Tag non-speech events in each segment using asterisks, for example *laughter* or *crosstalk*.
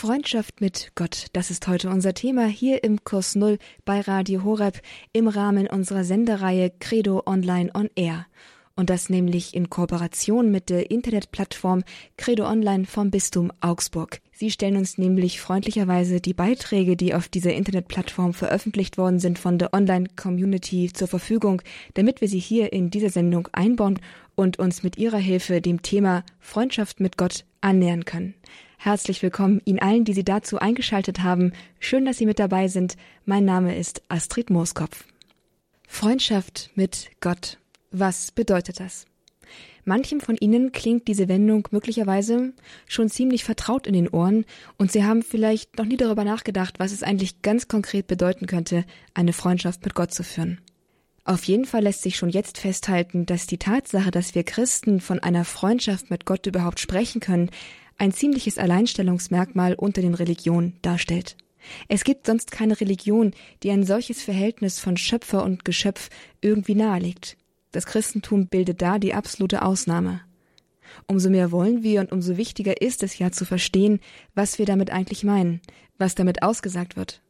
Freundschaft mit Gott, das ist heute unser Thema hier im Kurs Null bei Radio Horeb im Rahmen unserer Sendereihe Credo Online on Air. Und das nämlich in Kooperation mit der Internetplattform Credo Online vom Bistum Augsburg. Sie stellen uns nämlich freundlicherweise die Beiträge, die auf dieser Internetplattform veröffentlicht worden sind, von der Online-Community zur Verfügung, damit wir sie hier in dieser Sendung einbauen und uns mit ihrer Hilfe dem Thema Freundschaft mit Gott annähern können. Herzlich willkommen Ihnen allen, die Sie dazu eingeschaltet haben. Schön, dass Sie mit dabei sind. Mein Name ist Astrid Mooskopf. Freundschaft mit Gott. Was bedeutet das? Manchem von Ihnen klingt diese Wendung möglicherweise schon ziemlich vertraut in den Ohren und Sie haben vielleicht noch nie darüber nachgedacht, was es eigentlich ganz konkret bedeuten könnte, eine Freundschaft mit Gott zu führen. Auf jeden Fall lässt sich schon jetzt festhalten, dass die Tatsache, dass wir Christen von einer Freundschaft mit Gott überhaupt sprechen können, ein ziemliches Alleinstellungsmerkmal unter den Religionen darstellt. Es gibt sonst keine Religion, die ein solches Verhältnis von Schöpfer und Geschöpf irgendwie nahelegt. Das Christentum bildet da die absolute Ausnahme. Umso mehr wollen wir und umso wichtiger ist es ja zu verstehen, was wir damit eigentlich meinen, was damit ausgesagt wird.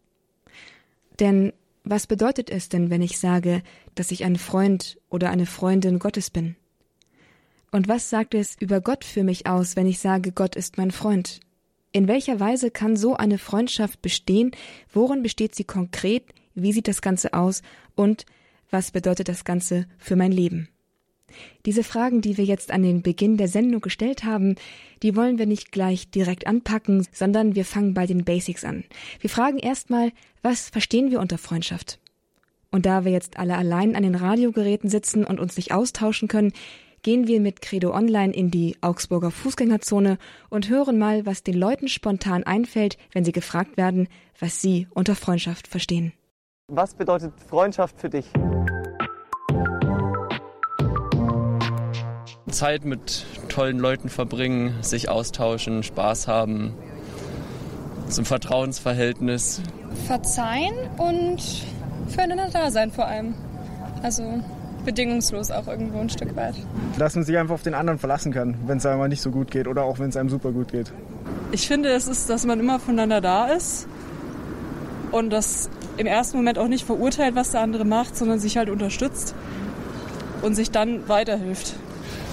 Denn was bedeutet es denn, wenn ich sage, dass ich ein Freund oder eine Freundin Gottes bin? Und was sagt es über Gott für mich aus, wenn ich sage, Gott ist mein Freund? In welcher Weise kann so eine Freundschaft bestehen? Worin besteht sie konkret? Wie sieht das Ganze aus? Und was bedeutet das Ganze für mein Leben? Diese Fragen, die wir jetzt an den Beginn der Sendung gestellt haben, die wollen wir nicht gleich direkt anpacken, sondern wir fangen bei den Basics an. Wir fragen erstmal, was verstehen wir unter Freundschaft? Und da wir jetzt alle allein an den Radiogeräten sitzen und uns nicht austauschen können, gehen wir mit Credo Online in die Augsburger Fußgängerzone und hören mal, was den Leuten spontan einfällt, wenn sie gefragt werden, was sie unter Freundschaft verstehen. Was bedeutet Freundschaft für dich? Zeit mit tollen Leuten verbringen, sich austauschen, Spaß haben, zum Vertrauensverhältnis. Verzeihen und füreinander da sein vor allem. Also bedingungslos auch irgendwo ein Stück weit. Dass man sich einfach auf den anderen verlassen kann, wenn es einem nicht so gut geht oder auch wenn es einem super gut geht. Ich finde, es ist, dass man immer voneinander da ist und das im ersten Moment auch nicht verurteilt, was der andere macht, sondern sich halt unterstützt und sich dann weiterhilft.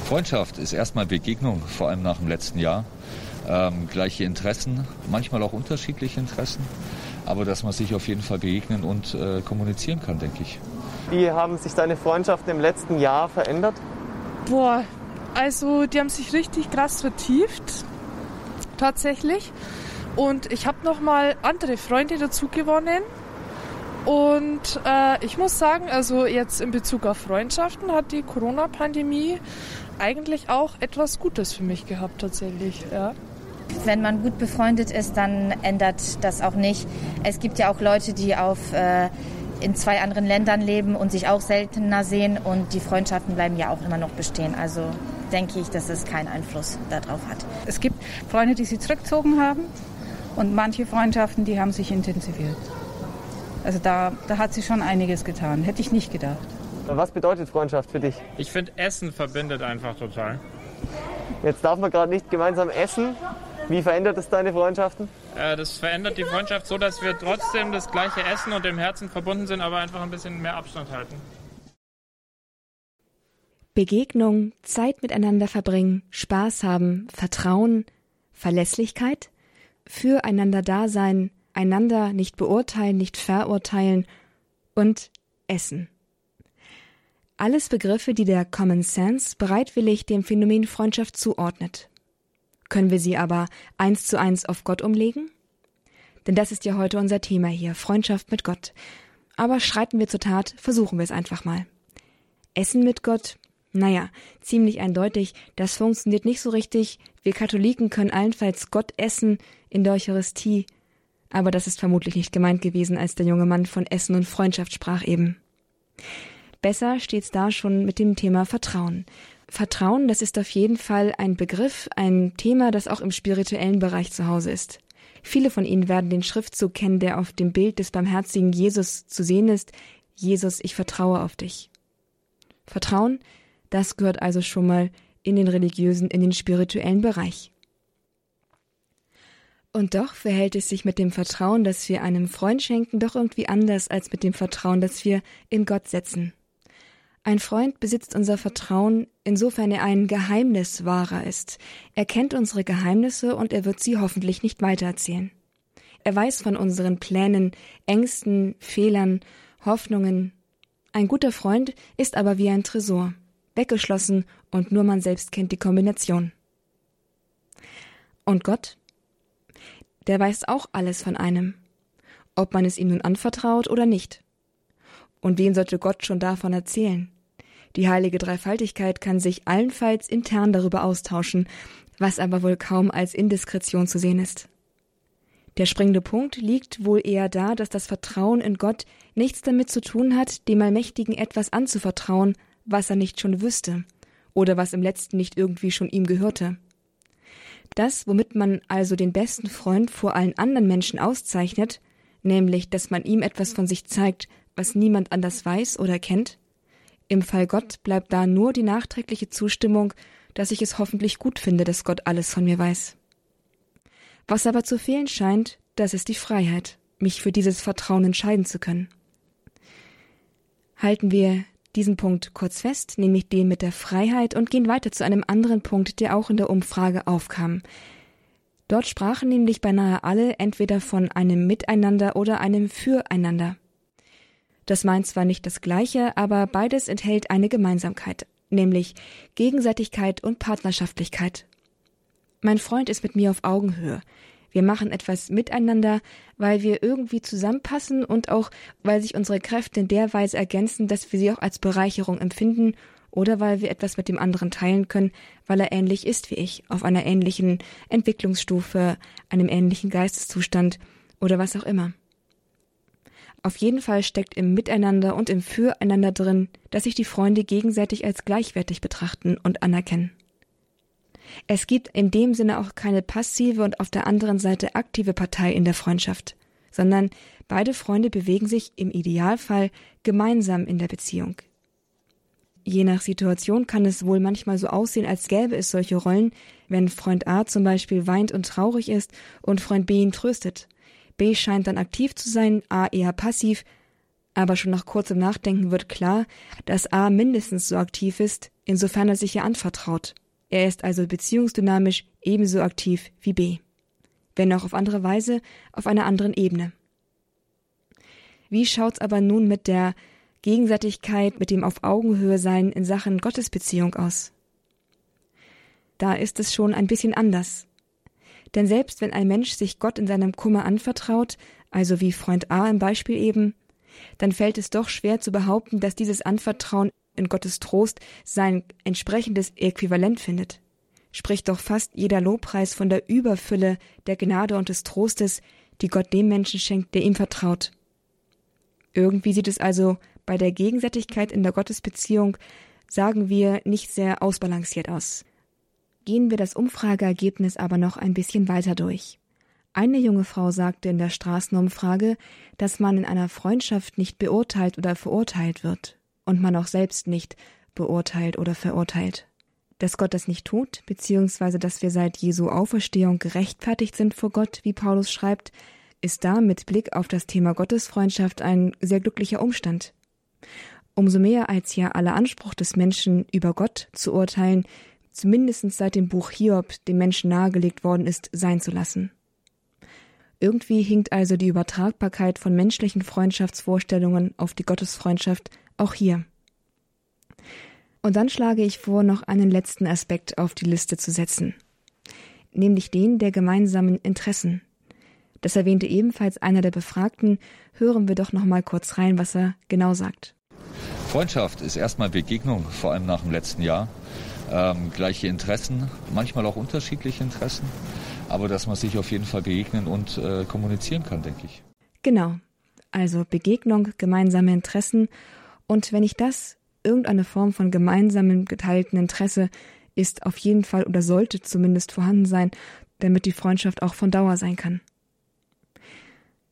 Freundschaft ist erstmal Begegnung, vor allem nach dem letzten Jahr. Ähm, gleiche Interessen, manchmal auch unterschiedliche Interessen, aber dass man sich auf jeden Fall begegnen und äh, kommunizieren kann, denke ich. Wie haben sich deine Freundschaften im letzten Jahr verändert? Boah, also die haben sich richtig krass vertieft, tatsächlich. Und ich habe noch mal andere Freunde dazu gewonnen. Und äh, ich muss sagen, also jetzt in Bezug auf Freundschaften hat die Corona-Pandemie eigentlich auch etwas Gutes für mich gehabt tatsächlich. Ja. Wenn man gut befreundet ist, dann ändert das auch nicht. Es gibt ja auch Leute, die auf äh, in zwei anderen Ländern leben und sich auch seltener sehen und die Freundschaften bleiben ja auch immer noch bestehen. Also denke ich, dass es keinen Einfluss darauf hat. Es gibt Freunde, die sich zurückgezogen haben und manche Freundschaften, die haben sich intensiviert. Also da, da hat sich schon einiges getan. Hätte ich nicht gedacht. Was bedeutet Freundschaft für dich? Ich finde, Essen verbindet einfach total. Jetzt darf man gerade nicht gemeinsam essen. Wie verändert es deine Freundschaften? Äh, das verändert die Freundschaft so, dass wir trotzdem das gleiche essen und im Herzen verbunden sind, aber einfach ein bisschen mehr Abstand halten. Begegnung, Zeit miteinander verbringen, Spaß haben, Vertrauen, Verlässlichkeit, füreinander da sein, einander nicht beurteilen, nicht verurteilen und Essen. Alles Begriffe, die der Common Sense bereitwillig dem Phänomen Freundschaft zuordnet. Können wir sie aber eins zu eins auf Gott umlegen? Denn das ist ja heute unser Thema hier, Freundschaft mit Gott. Aber schreiten wir zur Tat, versuchen wir es einfach mal. Essen mit Gott? Naja, ziemlich eindeutig, das funktioniert nicht so richtig. Wir Katholiken können allenfalls Gott essen in der Eucharistie. Aber das ist vermutlich nicht gemeint gewesen, als der junge Mann von Essen und Freundschaft sprach eben. Besser steht's da schon mit dem Thema Vertrauen. Vertrauen, das ist auf jeden Fall ein Begriff, ein Thema, das auch im spirituellen Bereich zu Hause ist. Viele von Ihnen werden den Schriftzug kennen, der auf dem Bild des barmherzigen Jesus zu sehen ist. Jesus, ich vertraue auf dich. Vertrauen, das gehört also schon mal in den religiösen, in den spirituellen Bereich. Und doch verhält es sich mit dem Vertrauen, das wir einem Freund schenken, doch irgendwie anders als mit dem Vertrauen, das wir in Gott setzen. Ein Freund besitzt unser Vertrauen, insofern er ein Geheimniswahrer ist. Er kennt unsere Geheimnisse und er wird sie hoffentlich nicht weitererzählen. Er weiß von unseren Plänen, Ängsten, Fehlern, Hoffnungen. Ein guter Freund ist aber wie ein Tresor, weggeschlossen und nur man selbst kennt die Kombination. Und Gott? der weiß auch alles von einem, ob man es ihm nun anvertraut oder nicht. Und wem sollte Gott schon davon erzählen? Die heilige Dreifaltigkeit kann sich allenfalls intern darüber austauschen, was aber wohl kaum als Indiskretion zu sehen ist. Der springende Punkt liegt wohl eher da, dass das Vertrauen in Gott nichts damit zu tun hat, dem Allmächtigen etwas anzuvertrauen, was er nicht schon wüsste oder was im letzten nicht irgendwie schon ihm gehörte. Das, womit man also den besten Freund vor allen anderen Menschen auszeichnet, nämlich, dass man ihm etwas von sich zeigt, was niemand anders weiß oder kennt, im Fall Gott bleibt da nur die nachträgliche Zustimmung, dass ich es hoffentlich gut finde, dass Gott alles von mir weiß. Was aber zu fehlen scheint, das ist die Freiheit, mich für dieses Vertrauen entscheiden zu können. Halten wir diesen Punkt kurz fest, nämlich den mit der Freiheit, und gehen weiter zu einem anderen Punkt, der auch in der Umfrage aufkam. Dort sprachen nämlich beinahe alle entweder von einem Miteinander oder einem Füreinander. Das meint zwar nicht das Gleiche, aber beides enthält eine Gemeinsamkeit, nämlich Gegenseitigkeit und Partnerschaftlichkeit. Mein Freund ist mit mir auf Augenhöhe. Wir machen etwas miteinander, weil wir irgendwie zusammenpassen und auch, weil sich unsere Kräfte in der Weise ergänzen, dass wir sie auch als Bereicherung empfinden oder weil wir etwas mit dem anderen teilen können, weil er ähnlich ist wie ich, auf einer ähnlichen Entwicklungsstufe, einem ähnlichen Geisteszustand oder was auch immer. Auf jeden Fall steckt im Miteinander und im Füreinander drin, dass sich die Freunde gegenseitig als gleichwertig betrachten und anerkennen. Es gibt in dem Sinne auch keine passive und auf der anderen Seite aktive Partei in der Freundschaft, sondern beide Freunde bewegen sich im Idealfall gemeinsam in der Beziehung. Je nach Situation kann es wohl manchmal so aussehen, als gäbe es solche Rollen, wenn Freund A zum Beispiel weint und traurig ist und Freund B ihn tröstet. B scheint dann aktiv zu sein, A eher passiv, aber schon nach kurzem Nachdenken wird klar, dass A mindestens so aktiv ist, insofern er sich ihr anvertraut. Er ist also beziehungsdynamisch ebenso aktiv wie B, wenn auch auf andere Weise auf einer anderen Ebene. Wie schaut's aber nun mit der Gegenseitigkeit, mit dem auf Augenhöhe sein in Sachen Gottesbeziehung aus? Da ist es schon ein bisschen anders. Denn selbst wenn ein Mensch sich Gott in seinem Kummer anvertraut, also wie Freund A im Beispiel eben, dann fällt es doch schwer zu behaupten, dass dieses Anvertrauen in Gottes Trost sein entsprechendes Äquivalent findet. Spricht doch fast jeder Lobpreis von der Überfülle der Gnade und des Trostes, die Gott dem Menschen schenkt, der ihm vertraut. Irgendwie sieht es also bei der Gegenseitigkeit in der Gottesbeziehung, sagen wir, nicht sehr ausbalanciert aus. Gehen wir das Umfrageergebnis aber noch ein bisschen weiter durch. Eine junge Frau sagte in der Straßenumfrage, dass man in einer Freundschaft nicht beurteilt oder verurteilt wird und man auch selbst nicht beurteilt oder verurteilt. Dass Gott das nicht tut, beziehungsweise dass wir seit Jesu Auferstehung gerechtfertigt sind vor Gott, wie Paulus schreibt, ist da mit Blick auf das Thema Gottesfreundschaft ein sehr glücklicher Umstand. Umso mehr als ja aller Anspruch des Menschen über Gott zu urteilen, zumindest seit dem Buch Hiob dem Menschen nahegelegt worden ist, sein zu lassen. Irgendwie hinkt also die Übertragbarkeit von menschlichen Freundschaftsvorstellungen auf die Gottesfreundschaft auch hier. Und dann schlage ich vor, noch einen letzten Aspekt auf die Liste zu setzen, nämlich den der gemeinsamen Interessen. Das erwähnte ebenfalls einer der Befragten. Hören wir doch noch mal kurz rein, was er genau sagt. Freundschaft ist erstmal Begegnung, vor allem nach dem letzten Jahr. Ähm, gleiche Interessen, manchmal auch unterschiedliche Interessen, aber dass man sich auf jeden Fall begegnen und äh, kommunizieren kann, denke ich. Genau. Also Begegnung, gemeinsame Interessen und wenn ich das, irgendeine Form von gemeinsamen geteilten Interesse, ist auf jeden Fall oder sollte zumindest vorhanden sein, damit die Freundschaft auch von Dauer sein kann.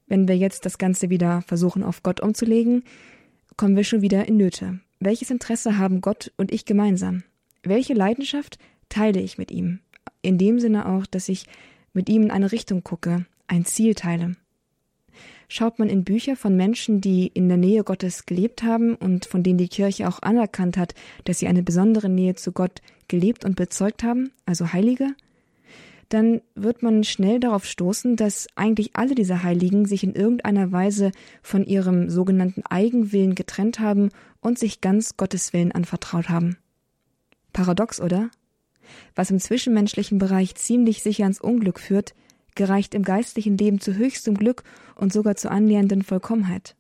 Wenn wir jetzt das Ganze wieder versuchen auf Gott umzulegen, kommen wir schon wieder in Nöte. Welches Interesse haben Gott und ich gemeinsam? Welche Leidenschaft teile ich mit ihm? In dem Sinne auch, dass ich mit ihm in eine Richtung gucke, ein Ziel teile. Schaut man in Bücher von Menschen, die in der Nähe Gottes gelebt haben und von denen die Kirche auch anerkannt hat, dass sie eine besondere Nähe zu Gott gelebt und bezeugt haben, also Heilige, dann wird man schnell darauf stoßen, dass eigentlich alle diese Heiligen sich in irgendeiner Weise von ihrem sogenannten Eigenwillen getrennt haben und sich ganz Gottes Willen anvertraut haben. Paradox, oder? Was im zwischenmenschlichen Bereich ziemlich sicher ans Unglück führt, gereicht im geistlichen Leben zu höchstem Glück und sogar zur annähernden Vollkommenheit.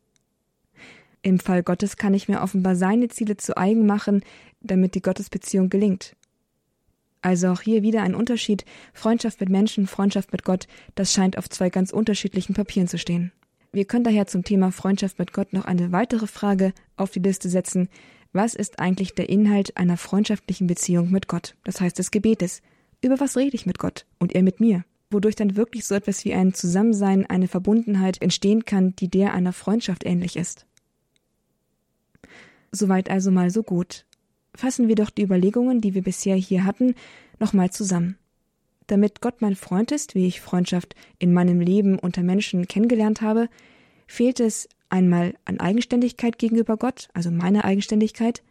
Im Fall Gottes kann ich mir offenbar seine Ziele zu eigen machen, damit die Gottesbeziehung gelingt. Also auch hier wieder ein Unterschied. Freundschaft mit Menschen, Freundschaft mit Gott, das scheint auf zwei ganz unterschiedlichen Papieren zu stehen. Wir können daher zum Thema Freundschaft mit Gott noch eine weitere Frage auf die Liste setzen. Was ist eigentlich der Inhalt einer freundschaftlichen Beziehung mit Gott? Das heißt des Gebetes. Über was rede ich mit Gott und er mit mir? Wodurch dann wirklich so etwas wie ein Zusammensein, eine Verbundenheit entstehen kann, die der einer Freundschaft ähnlich ist. Soweit also mal so gut fassen wir doch die Überlegungen, die wir bisher hier hatten, nochmal zusammen. Damit Gott mein Freund ist, wie ich Freundschaft in meinem Leben unter Menschen kennengelernt habe, fehlt es einmal an Eigenständigkeit gegenüber Gott, also meine Eigenständigkeit,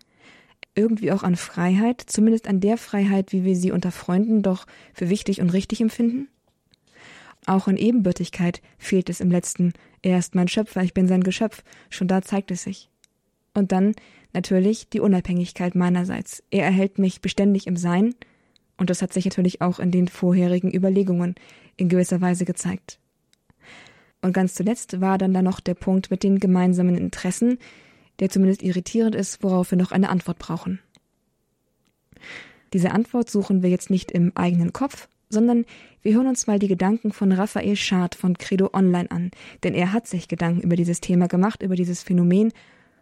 irgendwie auch an Freiheit, zumindest an der Freiheit, wie wir sie unter Freunden doch für wichtig und richtig empfinden. Auch an Ebenbürtigkeit fehlt es im letzten. Er ist mein Schöpfer, ich bin sein Geschöpf, schon da zeigt es sich. Und dann natürlich die Unabhängigkeit meinerseits. Er erhält mich beständig im Sein, und das hat sich natürlich auch in den vorherigen Überlegungen in gewisser Weise gezeigt. Und ganz zuletzt war dann da noch der Punkt mit den gemeinsamen Interessen, der zumindest irritierend ist, worauf wir noch eine Antwort brauchen. Diese Antwort suchen wir jetzt nicht im eigenen Kopf, sondern wir hören uns mal die Gedanken von Raphael Schad von Credo Online an, denn er hat sich Gedanken über dieses Thema gemacht, über dieses Phänomen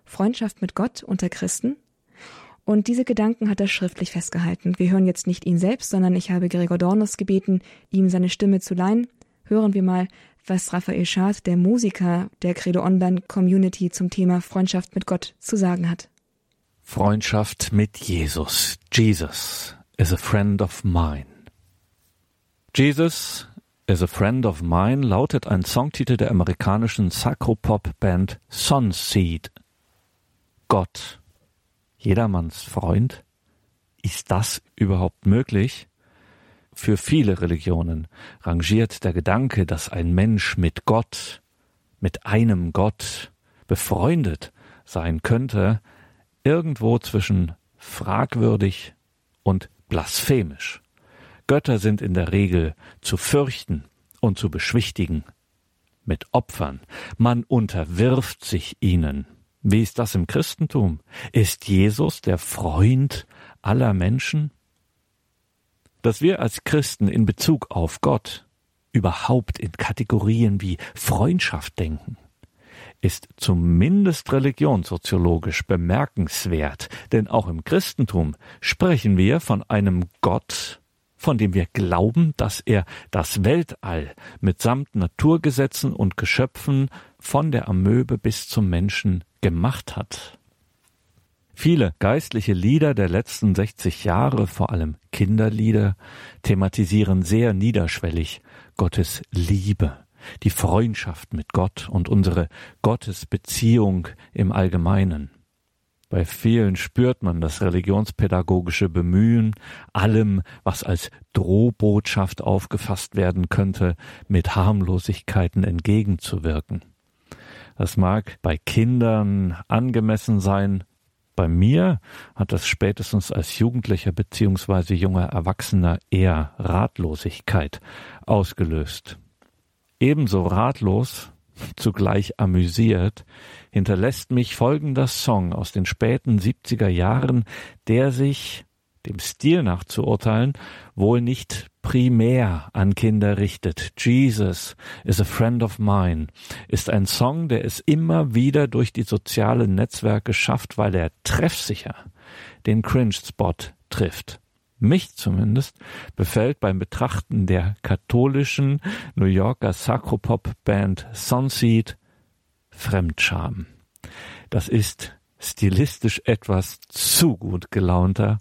Freundschaft mit Gott unter Christen. Und diese Gedanken hat er schriftlich festgehalten. Wir hören jetzt nicht ihn selbst, sondern ich habe Gregor Dornos gebeten, ihm seine Stimme zu leihen. Hören wir mal, was Raphael Schad, der Musiker der Credo Online Community zum Thema Freundschaft mit Gott zu sagen hat. Freundschaft mit Jesus. Jesus is a friend of mine. Jesus is a friend of mine lautet ein Songtitel der amerikanischen Sacropop-Band Sunseed. Gott jedermanns Freund? Ist das überhaupt möglich? Für viele Religionen rangiert der Gedanke, dass ein Mensch mit Gott, mit einem Gott befreundet sein könnte, irgendwo zwischen fragwürdig und blasphemisch. Götter sind in der Regel zu fürchten und zu beschwichtigen. Mit Opfern. Man unterwirft sich ihnen. Wie ist das im Christentum? Ist Jesus der Freund aller Menschen? Dass wir als Christen in Bezug auf Gott überhaupt in Kategorien wie Freundschaft denken, ist zumindest religionssoziologisch bemerkenswert, denn auch im Christentum sprechen wir von einem Gott, von dem wir glauben, dass er das Weltall mitsamt Naturgesetzen und Geschöpfen von der Amöbe bis zum Menschen gemacht hat. Viele geistliche Lieder der letzten 60 Jahre, vor allem Kinderlieder, thematisieren sehr niederschwellig Gottes Liebe, die Freundschaft mit Gott und unsere Gottesbeziehung im Allgemeinen. Bei vielen spürt man das religionspädagogische Bemühen, allem, was als Drohbotschaft aufgefasst werden könnte, mit Harmlosigkeiten entgegenzuwirken. Das mag bei Kindern angemessen sein. Bei mir hat das spätestens als Jugendlicher beziehungsweise junger Erwachsener eher Ratlosigkeit ausgelöst. Ebenso ratlos, *laughs* zugleich amüsiert, hinterlässt mich folgender Song aus den späten 70er Jahren, der sich, dem Stil nach zu urteilen, wohl nicht primär an Kinder richtet. Jesus is a friend of mine ist ein Song, der es immer wieder durch die sozialen Netzwerke schafft, weil er treffsicher den Cringe-Spot trifft. Mich zumindest befällt beim Betrachten der katholischen New Yorker Sacropop-Band Sunseed Fremdscham. Das ist stilistisch etwas zu gut gelaunter,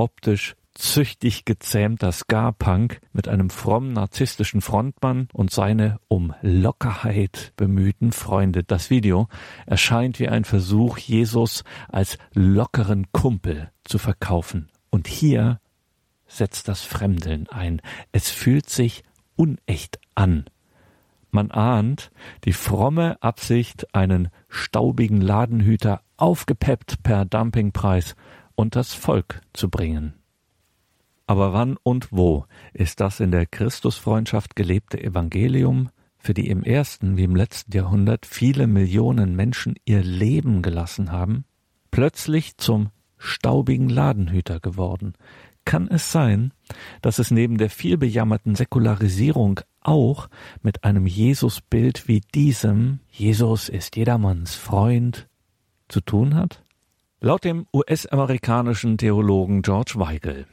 optisch züchtig gezähmter Ska-Punk mit einem frommen narzisstischen Frontmann und seine um Lockerheit bemühten Freunde. Das Video erscheint wie ein Versuch, Jesus als lockeren Kumpel zu verkaufen. Und hier setzt das Fremdeln ein. Es fühlt sich unecht an. Man ahnt die fromme Absicht, einen staubigen Ladenhüter aufgepeppt per Dumpingpreis unters Volk zu bringen. Aber wann und wo ist das in der Christusfreundschaft gelebte Evangelium, für die im ersten wie im letzten Jahrhundert viele Millionen Menschen ihr Leben gelassen haben, plötzlich zum staubigen Ladenhüter geworden? Kann es sein, dass es neben der vielbejammerten Säkularisierung auch mit einem Jesusbild wie diesem Jesus ist jedermanns Freund zu tun hat? Laut dem US-amerikanischen Theologen George Weigel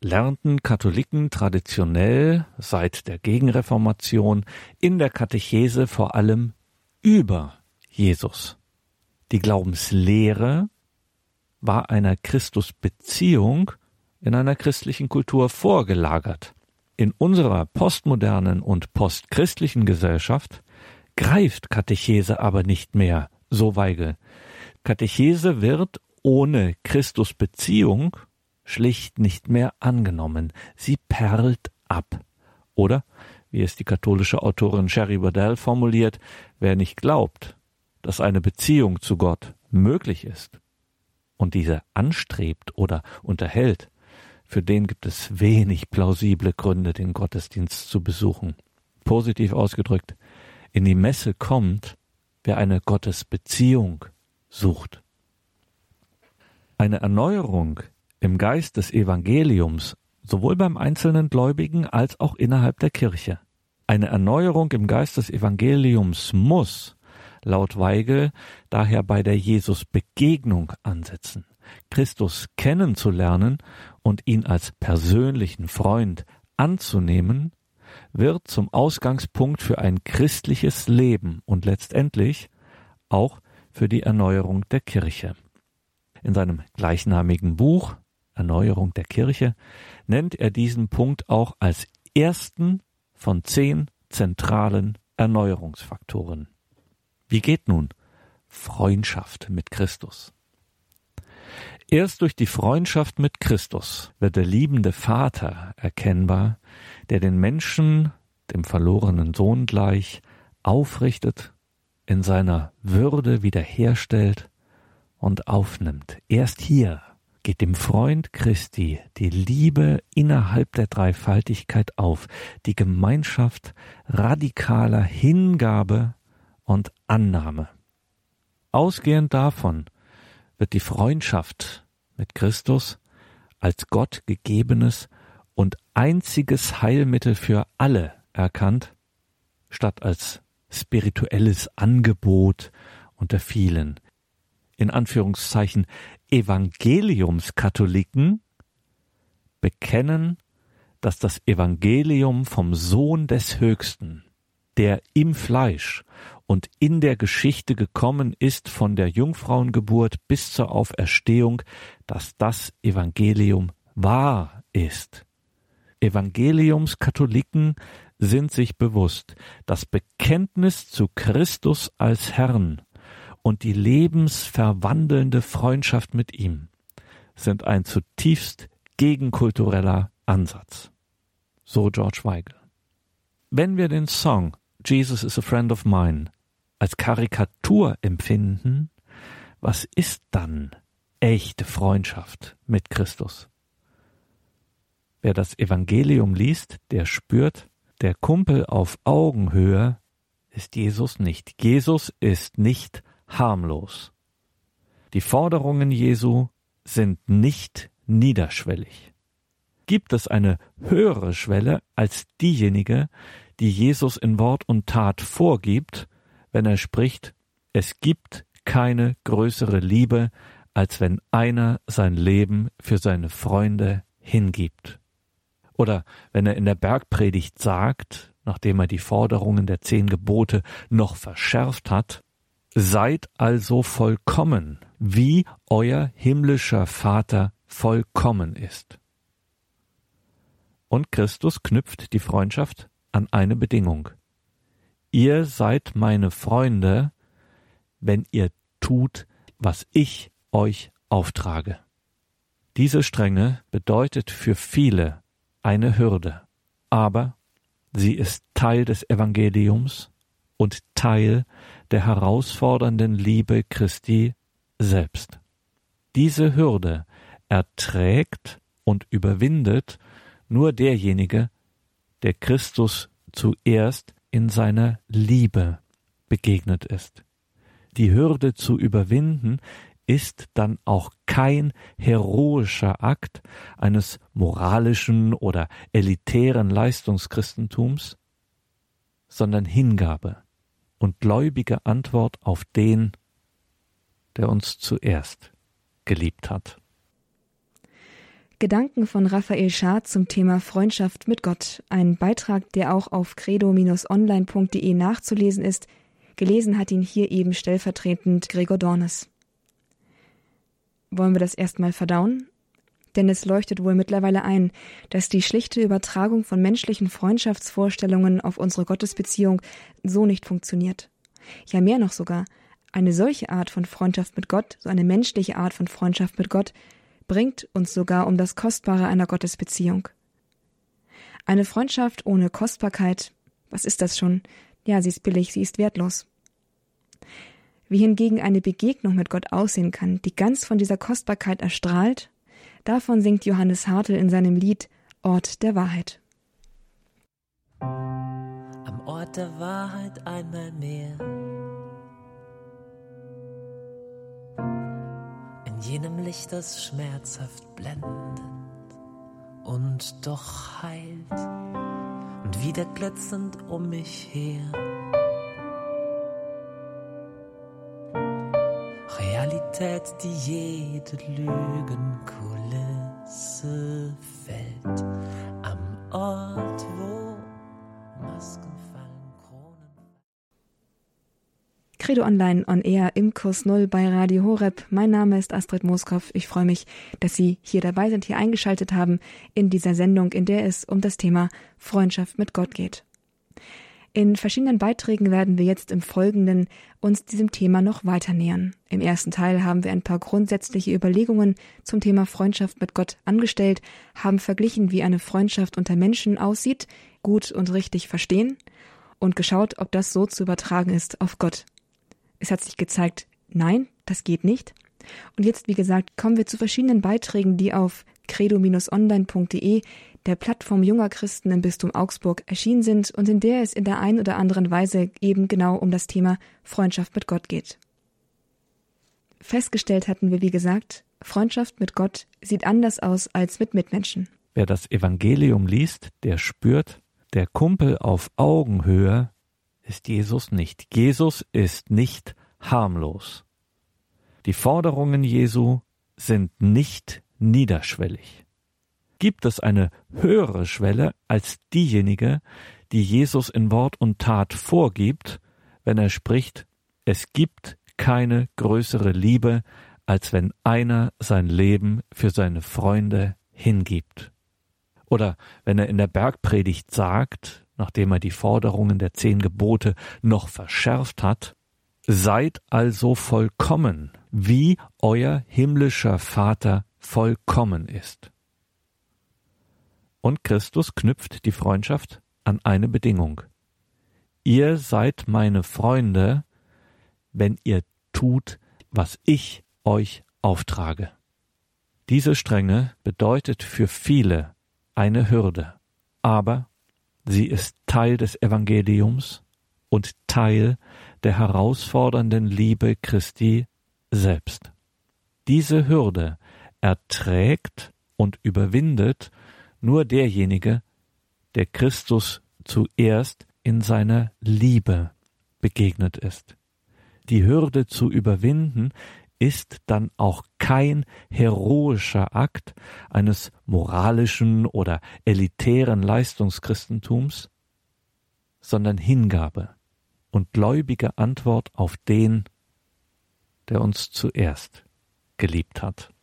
lernten Katholiken traditionell seit der Gegenreformation in der Katechese vor allem über Jesus. Die Glaubenslehre war einer Christusbeziehung in einer christlichen Kultur vorgelagert. In unserer postmodernen und postchristlichen Gesellschaft greift Katechese aber nicht mehr, so Weigel. Katechese wird ohne Christusbeziehung schlicht nicht mehr angenommen. Sie perlt ab. Oder, wie es die katholische Autorin Sherry Burdell formuliert, wer nicht glaubt, dass eine Beziehung zu Gott möglich ist und diese anstrebt oder unterhält, für den gibt es wenig plausible Gründe, den Gottesdienst zu besuchen. Positiv ausgedrückt, in die Messe kommt, wer eine Gottesbeziehung sucht. Eine Erneuerung im Geist des Evangeliums, sowohl beim einzelnen Gläubigen als auch innerhalb der Kirche. Eine Erneuerung im Geist des Evangeliums muss, laut Weigel, daher bei der Jesus-Begegnung ansetzen. Christus kennenzulernen und ihn als persönlichen Freund anzunehmen, wird zum Ausgangspunkt für ein christliches Leben und letztendlich auch für die Erneuerung der Kirche. In seinem gleichnamigen Buch Erneuerung der Kirche nennt er diesen Punkt auch als ersten von zehn zentralen Erneuerungsfaktoren. Wie geht nun Freundschaft mit Christus? Erst durch die Freundschaft mit Christus wird der liebende Vater erkennbar, der den Menschen, dem verlorenen Sohn gleich, aufrichtet, in seiner Würde wiederherstellt und aufnimmt. Erst hier geht dem Freund Christi die Liebe innerhalb der Dreifaltigkeit auf, die Gemeinschaft radikaler Hingabe und Annahme. Ausgehend davon wird die Freundschaft mit Christus als Gott gegebenes und einziges Heilmittel für alle erkannt, statt als spirituelles Angebot unter vielen, in Anführungszeichen Evangeliumskatholiken bekennen, dass das Evangelium vom Sohn des Höchsten, der im Fleisch und in der Geschichte gekommen ist von der Jungfrauengeburt bis zur Auferstehung, dass das Evangelium wahr ist. Evangeliumskatholiken sind sich bewusst, das Bekenntnis zu Christus als Herrn und die lebensverwandelnde Freundschaft mit ihm sind ein zutiefst gegenkultureller Ansatz. So George Weigel. Wenn wir den Song Jesus is a Friend of Mine als Karikatur empfinden, was ist dann echte Freundschaft mit Christus? Wer das Evangelium liest, der spürt, der Kumpel auf Augenhöhe ist Jesus nicht. Jesus ist nicht harmlos. Die Forderungen Jesu sind nicht niederschwellig. Gibt es eine höhere Schwelle als diejenige, die Jesus in Wort und Tat vorgibt, wenn er spricht, es gibt keine größere Liebe, als wenn einer sein Leben für seine Freunde hingibt. Oder wenn er in der Bergpredigt sagt, nachdem er die Forderungen der zehn Gebote noch verschärft hat, Seid also vollkommen, wie euer himmlischer Vater vollkommen ist. Und Christus knüpft die Freundschaft an eine Bedingung. Ihr seid meine Freunde, wenn ihr tut, was ich euch auftrage. Diese Strenge bedeutet für viele eine Hürde, aber sie ist Teil des Evangeliums und Teil der herausfordernden Liebe Christi selbst. Diese Hürde erträgt und überwindet nur derjenige, der Christus zuerst in seiner Liebe begegnet ist. Die Hürde zu überwinden ist dann auch kein heroischer Akt eines moralischen oder elitären Leistungschristentums, sondern Hingabe und gläubige Antwort auf den, der uns zuerst geliebt hat. Gedanken von Raphael Schad zum Thema Freundschaft mit Gott. Ein Beitrag, der auch auf credo-online.de nachzulesen ist. Gelesen hat ihn hier eben stellvertretend Gregor Dornes. Wollen wir das erstmal verdauen? Denn es leuchtet wohl mittlerweile ein, dass die schlichte Übertragung von menschlichen Freundschaftsvorstellungen auf unsere Gottesbeziehung so nicht funktioniert. Ja, mehr noch sogar. Eine solche Art von Freundschaft mit Gott, so eine menschliche Art von Freundschaft mit Gott, bringt uns sogar um das Kostbare einer Gottesbeziehung. Eine Freundschaft ohne Kostbarkeit, was ist das schon? Ja, sie ist billig, sie ist wertlos. Wie hingegen eine Begegnung mit Gott aussehen kann, die ganz von dieser Kostbarkeit erstrahlt, davon singt Johannes Hartl in seinem Lied Ort der Wahrheit. Am Ort der Wahrheit einmal mehr jenem Licht, das schmerzhaft blendet und doch heilt und wieder glitzernd um mich her. Realität, die jede Lügenkulisse fällt am Ort, wo Masken Credo Online on Air im Kurs Null bei Radio Horeb. Mein Name ist Astrid Moskow. Ich freue mich, dass Sie hier dabei sind, hier eingeschaltet haben in dieser Sendung, in der es um das Thema Freundschaft mit Gott geht. In verschiedenen Beiträgen werden wir jetzt im Folgenden uns diesem Thema noch weiter nähern. Im ersten Teil haben wir ein paar grundsätzliche Überlegungen zum Thema Freundschaft mit Gott angestellt, haben verglichen, wie eine Freundschaft unter Menschen aussieht, gut und richtig verstehen und geschaut, ob das so zu übertragen ist auf Gott. Es hat sich gezeigt, nein, das geht nicht. Und jetzt, wie gesagt, kommen wir zu verschiedenen Beiträgen, die auf credo-online.de, der Plattform junger Christen im Bistum Augsburg, erschienen sind und in der es in der einen oder anderen Weise eben genau um das Thema Freundschaft mit Gott geht. Festgestellt hatten wir, wie gesagt, Freundschaft mit Gott sieht anders aus als mit Mitmenschen. Wer das Evangelium liest, der spürt, der Kumpel auf Augenhöhe ist Jesus nicht. Jesus ist nicht harmlos. Die Forderungen Jesu sind nicht niederschwellig. Gibt es eine höhere Schwelle als diejenige, die Jesus in Wort und Tat vorgibt, wenn er spricht, es gibt keine größere Liebe, als wenn einer sein Leben für seine Freunde hingibt. Oder wenn er in der Bergpredigt sagt, nachdem er die Forderungen der zehn Gebote noch verschärft hat, Seid also vollkommen, wie euer himmlischer Vater vollkommen ist. Und Christus knüpft die Freundschaft an eine Bedingung. Ihr seid meine Freunde, wenn ihr tut, was ich euch auftrage. Diese Strenge bedeutet für viele eine Hürde, aber Sie ist Teil des Evangeliums und Teil der herausfordernden Liebe Christi selbst. Diese Hürde erträgt und überwindet nur derjenige, der Christus zuerst in seiner Liebe begegnet ist. Die Hürde zu überwinden ist dann auch kein heroischer Akt eines moralischen oder elitären Leistungschristentums, sondern Hingabe und gläubige Antwort auf den, der uns zuerst geliebt hat.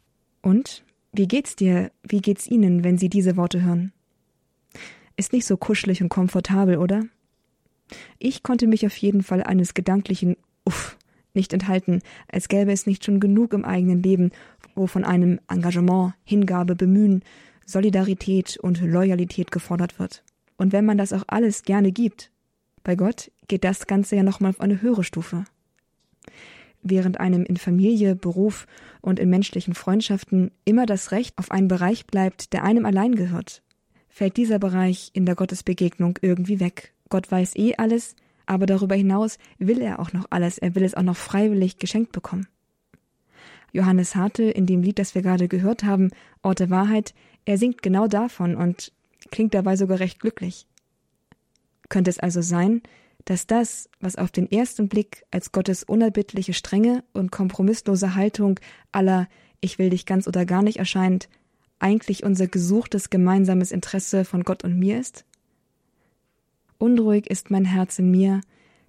Und wie geht's dir, wie geht's Ihnen, wenn Sie diese Worte hören? Ist nicht so kuschelig und komfortabel, oder? Ich konnte mich auf jeden Fall eines gedanklichen Uff nicht enthalten, als gäbe es nicht schon genug im eigenen Leben, wo von einem Engagement, Hingabe, Bemühen, Solidarität und Loyalität gefordert wird. Und wenn man das auch alles gerne gibt, bei Gott geht das Ganze ja nochmal auf eine höhere Stufe. Während einem in Familie, Beruf und in menschlichen Freundschaften immer das Recht auf einen Bereich bleibt, der einem allein gehört, fällt dieser Bereich in der Gottesbegegnung irgendwie weg. Gott weiß eh alles, aber darüber hinaus will er auch noch alles, er will es auch noch freiwillig geschenkt bekommen. Johannes Harte in dem Lied, das wir gerade gehört haben, Ort der Wahrheit, er singt genau davon und klingt dabei sogar recht glücklich. Könnte es also sein, dass das, was auf den ersten Blick als Gottes unerbittliche Strenge und kompromisslose Haltung aller Ich will dich ganz oder gar nicht erscheint, eigentlich unser gesuchtes gemeinsames Interesse von Gott und mir ist? Unruhig ist mein Herz in mir,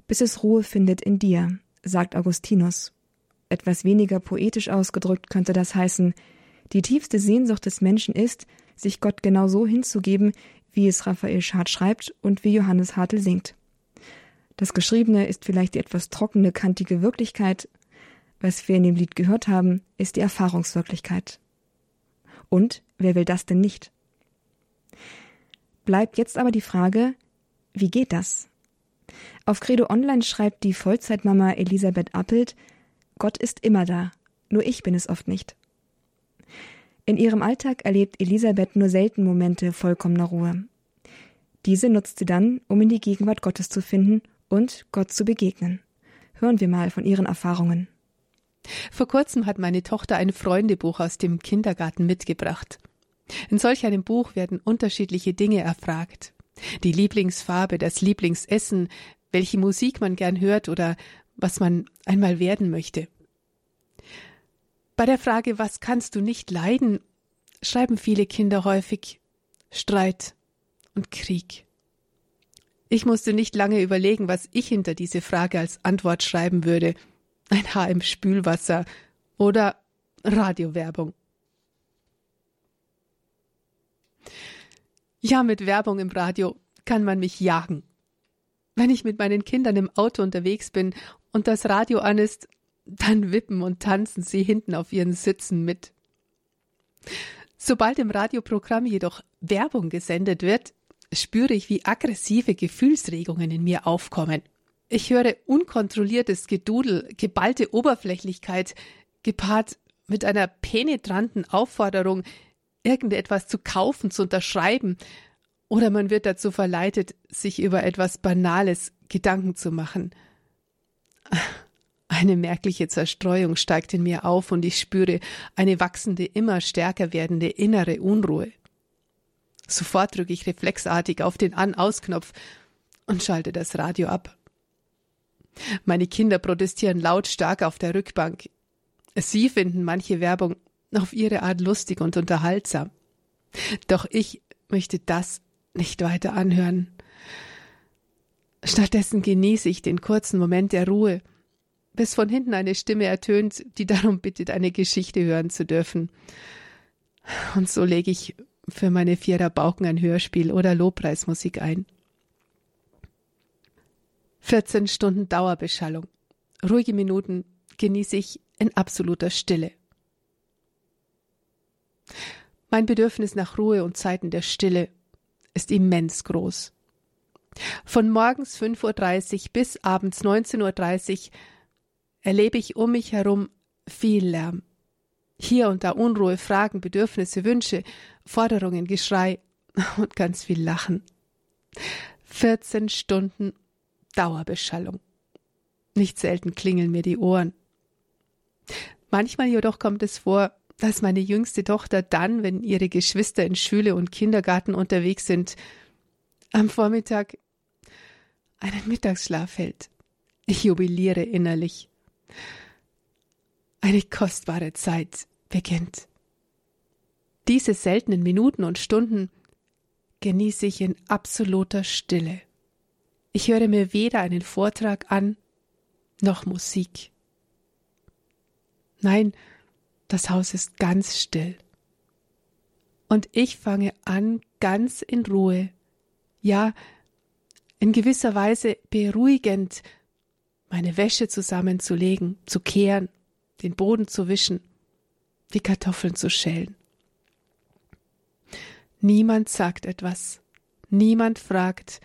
bis es Ruhe findet in dir, sagt Augustinus. Etwas weniger poetisch ausgedrückt könnte das heißen, die tiefste Sehnsucht des Menschen ist, sich Gott genau so hinzugeben, wie es Raphael Schad schreibt und wie Johannes Hartl singt. Das Geschriebene ist vielleicht die etwas trockene, kantige Wirklichkeit. Was wir in dem Lied gehört haben, ist die Erfahrungswirklichkeit. Und wer will das denn nicht? Bleibt jetzt aber die Frage, wie geht das? Auf Credo Online schreibt die Vollzeitmama Elisabeth Appelt, Gott ist immer da, nur ich bin es oft nicht. In ihrem Alltag erlebt Elisabeth nur selten Momente vollkommener Ruhe. Diese nutzt sie dann, um in die Gegenwart Gottes zu finden und Gott zu begegnen. Hören wir mal von ihren Erfahrungen. Vor kurzem hat meine Tochter ein Freundebuch aus dem Kindergarten mitgebracht. In solch einem Buch werden unterschiedliche Dinge erfragt die Lieblingsfarbe, das Lieblingsessen, welche Musik man gern hört oder was man einmal werden möchte. Bei der Frage, was kannst du nicht leiden, schreiben viele Kinder häufig Streit und Krieg. Ich musste nicht lange überlegen, was ich hinter diese Frage als Antwort schreiben würde. Ein Haar im Spülwasser oder Radiowerbung. Ja, mit Werbung im Radio kann man mich jagen. Wenn ich mit meinen Kindern im Auto unterwegs bin und das Radio an ist, dann wippen und tanzen sie hinten auf ihren Sitzen mit. Sobald im Radioprogramm jedoch Werbung gesendet wird, spüre ich, wie aggressive Gefühlsregungen in mir aufkommen. Ich höre unkontrolliertes Gedudel, geballte Oberflächlichkeit, gepaart mit einer penetranten Aufforderung, irgendetwas zu kaufen, zu unterschreiben, oder man wird dazu verleitet, sich über etwas Banales Gedanken zu machen. Eine merkliche Zerstreuung steigt in mir auf und ich spüre eine wachsende, immer stärker werdende innere Unruhe. Sofort drücke ich reflexartig auf den An-Aus-Knopf und schalte das Radio ab. Meine Kinder protestieren lautstark auf der Rückbank. Sie finden manche Werbung auf ihre Art lustig und unterhaltsam. Doch ich möchte das nicht weiter anhören. Stattdessen genieße ich den kurzen Moment der Ruhe, bis von hinten eine Stimme ertönt, die darum bittet, eine Geschichte hören zu dürfen. Und so lege ich für meine Vierer Bauken ein Hörspiel oder Lobpreismusik ein. 14 Stunden Dauerbeschallung. Ruhige Minuten genieße ich in absoluter Stille. Mein Bedürfnis nach Ruhe und Zeiten der Stille ist immens groß. Von morgens 5.30 Uhr bis abends 19.30 Uhr erlebe ich um mich herum viel Lärm. Hier und da Unruhe, Fragen, Bedürfnisse, Wünsche, Forderungen, Geschrei *laughs* und ganz viel Lachen. 14 Stunden Dauerbeschallung. Nicht selten klingeln mir die Ohren. Manchmal jedoch kommt es vor, dass meine jüngste Tochter dann, wenn ihre Geschwister in Schule und Kindergarten unterwegs sind, am Vormittag einen Mittagsschlaf hält. Ich jubiliere innerlich. Eine kostbare Zeit beginnt. Diese seltenen Minuten und Stunden genieße ich in absoluter Stille. Ich höre mir weder einen Vortrag an noch Musik. Nein, das Haus ist ganz still. Und ich fange an, ganz in Ruhe ja, in gewisser Weise beruhigend, meine Wäsche zusammenzulegen, zu kehren, den Boden zu wischen, die Kartoffeln zu schälen. Niemand sagt etwas, niemand fragt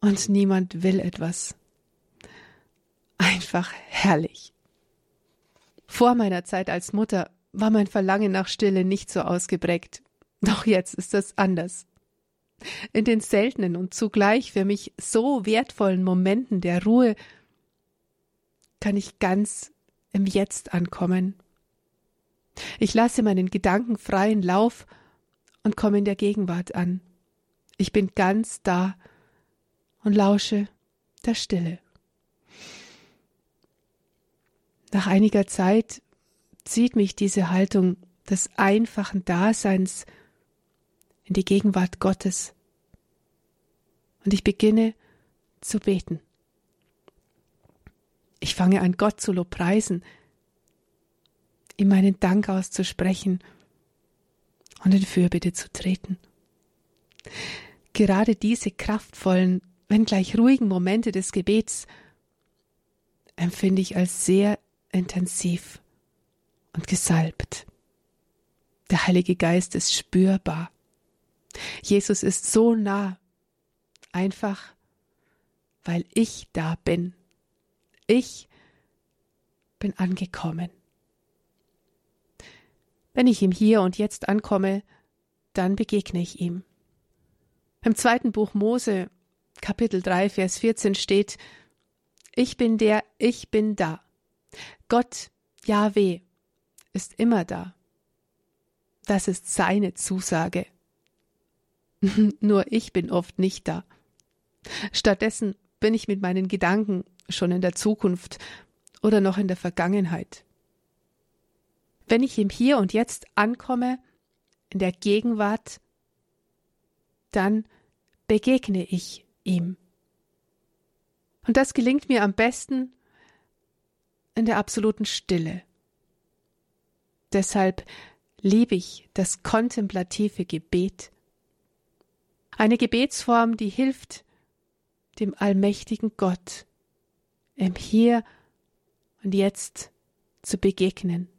und niemand will etwas. Einfach herrlich. Vor meiner Zeit als Mutter war mein Verlangen nach Stille nicht so ausgeprägt. Doch jetzt ist das anders. In den seltenen und zugleich für mich so wertvollen Momenten der Ruhe kann ich ganz im Jetzt ankommen. Ich lasse meinen Gedanken freien Lauf und komme in der Gegenwart an. Ich bin ganz da und lausche der Stille. Nach einiger Zeit zieht mich diese Haltung des einfachen Daseins in die Gegenwart Gottes. Und ich beginne zu beten. Ich fange an, Gott zu lobpreisen, ihm meinen Dank auszusprechen und in Fürbitte zu treten. Gerade diese kraftvollen, wenn gleich ruhigen Momente des Gebets empfinde ich als sehr intensiv und gesalbt. Der Heilige Geist ist spürbar. Jesus ist so nah, einfach weil ich da bin. Ich bin angekommen. Wenn ich ihm hier und jetzt ankomme, dann begegne ich ihm. Im zweiten Buch Mose, Kapitel 3, Vers 14 steht, Ich bin der, ich bin da. Gott, Yahweh, ist immer da. Das ist seine Zusage. *laughs* Nur ich bin oft nicht da. Stattdessen bin ich mit meinen Gedanken schon in der Zukunft oder noch in der Vergangenheit. Wenn ich im Hier und Jetzt ankomme, in der Gegenwart, dann begegne ich ihm. Und das gelingt mir am besten in der absoluten Stille. Deshalb liebe ich das kontemplative Gebet. Eine Gebetsform, die hilft, dem allmächtigen Gott im Hier und Jetzt zu begegnen,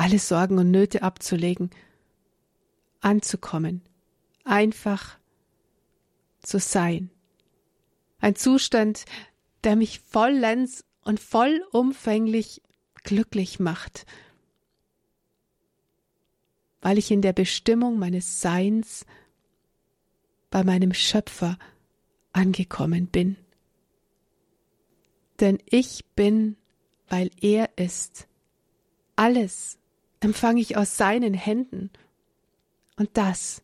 alle Sorgen und Nöte abzulegen, anzukommen, einfach zu sein. Ein Zustand, der mich vollends und vollumfänglich glücklich macht, weil ich in der Bestimmung meines Seins bei meinem Schöpfer angekommen bin. Denn ich bin, weil er ist. Alles empfange ich aus seinen Händen. Und das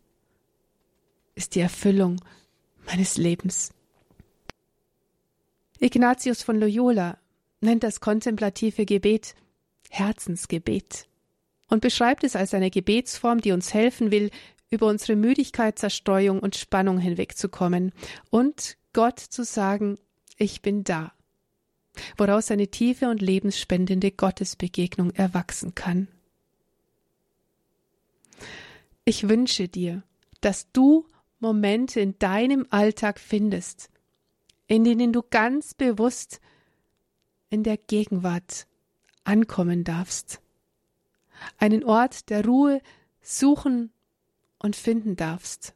ist die Erfüllung meines Lebens. Ignatius von Loyola nennt das kontemplative Gebet Herzensgebet und beschreibt es als eine Gebetsform, die uns helfen will, über unsere Müdigkeit, Zerstreuung und Spannung hinwegzukommen und Gott zu sagen, ich bin da, woraus eine tiefe und lebensspendende Gottesbegegnung erwachsen kann. Ich wünsche dir, dass du Momente in deinem Alltag findest, in denen du ganz bewusst in der Gegenwart ankommen darfst. Einen Ort der Ruhe suchen und finden darfst,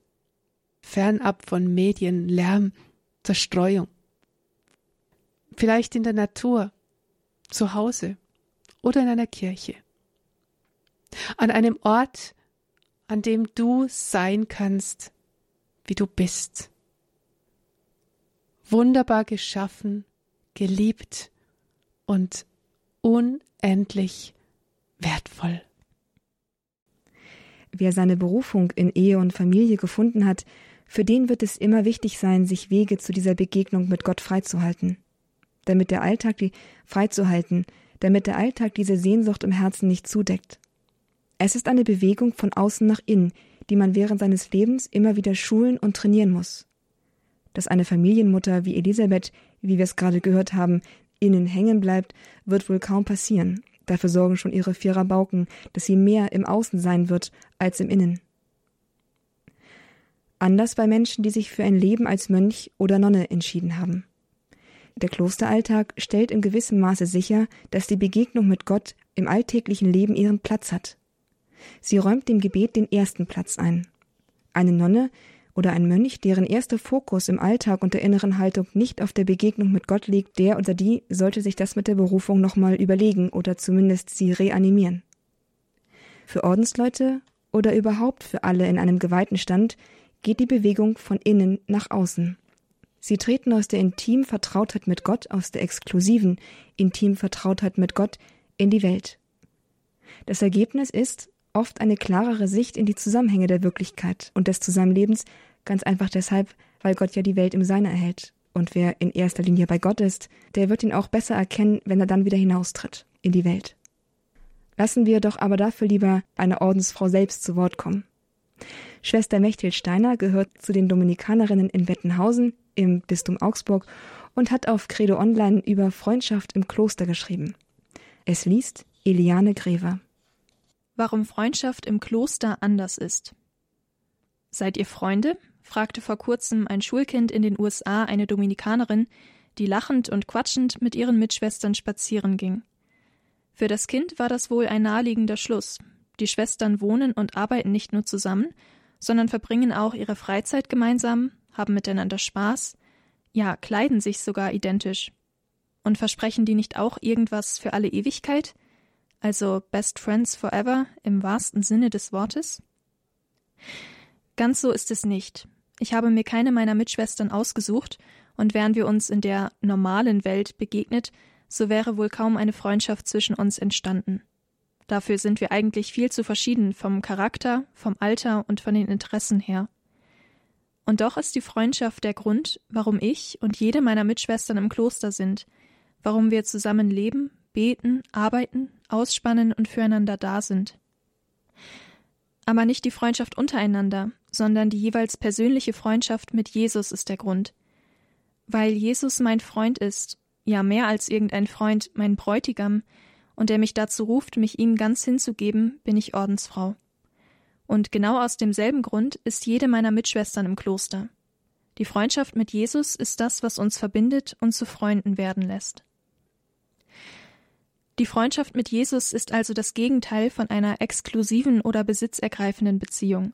fernab von Medien, Lärm, Zerstreuung. Vielleicht in der Natur, zu Hause oder in einer Kirche. An einem Ort, an dem du sein kannst, wie du bist. Wunderbar geschaffen, geliebt und unendlich wertvoll. Wer seine Berufung in Ehe und Familie gefunden hat, für den wird es immer wichtig sein, sich Wege zu dieser Begegnung mit Gott freizuhalten. Damit der Alltag die freizuhalten, damit der Alltag diese Sehnsucht im Herzen nicht zudeckt. Es ist eine Bewegung von außen nach innen, die man während seines Lebens immer wieder schulen und trainieren muss. Dass eine Familienmutter wie Elisabeth, wie wir es gerade gehört haben, innen hängen bleibt, wird wohl kaum passieren. Dafür sorgen schon ihre vierer Bauken, dass sie mehr im Außen sein wird als im Innen. Anders bei Menschen, die sich für ein Leben als Mönch oder Nonne entschieden haben. Der Klosteralltag stellt in gewissem Maße sicher, dass die Begegnung mit Gott im alltäglichen Leben ihren Platz hat. Sie räumt dem Gebet den ersten Platz ein. Eine Nonne oder ein Mönch, deren erster Fokus im Alltag und der inneren Haltung nicht auf der Begegnung mit Gott liegt, der oder die sollte sich das mit der Berufung nochmal überlegen oder zumindest sie reanimieren. Für Ordensleute oder überhaupt für alle in einem geweihten Stand geht die Bewegung von innen nach außen. Sie treten aus der intimen Vertrautheit mit Gott, aus der exklusiven intimen Vertrautheit mit Gott in die Welt. Das Ergebnis ist oft eine klarere Sicht in die Zusammenhänge der Wirklichkeit und des Zusammenlebens, ganz einfach deshalb, weil Gott ja die Welt im Seine erhält. Und wer in erster Linie bei Gott ist, der wird ihn auch besser erkennen, wenn er dann wieder hinaustritt in die Welt. Lassen wir doch aber dafür lieber eine Ordensfrau selbst zu Wort kommen. Schwester Mechthild Steiner gehört zu den Dominikanerinnen in Wettenhausen im Bistum Augsburg und hat auf Credo Online über Freundschaft im Kloster geschrieben. Es liest Eliane Grever. Warum Freundschaft im Kloster anders ist. Seid ihr Freunde? fragte vor kurzem ein Schulkind in den USA eine Dominikanerin, die lachend und quatschend mit ihren Mitschwestern spazieren ging. Für das Kind war das wohl ein naheliegender Schluss. Die Schwestern wohnen und arbeiten nicht nur zusammen, sondern verbringen auch ihre Freizeit gemeinsam, haben miteinander Spaß, ja, kleiden sich sogar identisch. Und versprechen die nicht auch irgendwas für alle Ewigkeit? Also Best Friends Forever im wahrsten Sinne des Wortes? Ganz so ist es nicht. Ich habe mir keine meiner Mitschwestern ausgesucht, und wären wir uns in der normalen Welt begegnet, so wäre wohl kaum eine Freundschaft zwischen uns entstanden. Dafür sind wir eigentlich viel zu verschieden vom Charakter, vom Alter und von den Interessen her. Und doch ist die Freundschaft der Grund, warum ich und jede meiner Mitschwestern im Kloster sind, warum wir zusammen leben, beten, arbeiten, ausspannen und füreinander da sind. Aber nicht die Freundschaft untereinander, sondern die jeweils persönliche Freundschaft mit Jesus ist der Grund. Weil Jesus mein Freund ist, ja mehr als irgendein Freund, mein Bräutigam, und der mich dazu ruft, mich ihm ganz hinzugeben, bin ich Ordensfrau. Und genau aus demselben Grund ist jede meiner Mitschwestern im Kloster. Die Freundschaft mit Jesus ist das, was uns verbindet und zu Freunden werden lässt. Die Freundschaft mit Jesus ist also das Gegenteil von einer exklusiven oder besitzergreifenden Beziehung.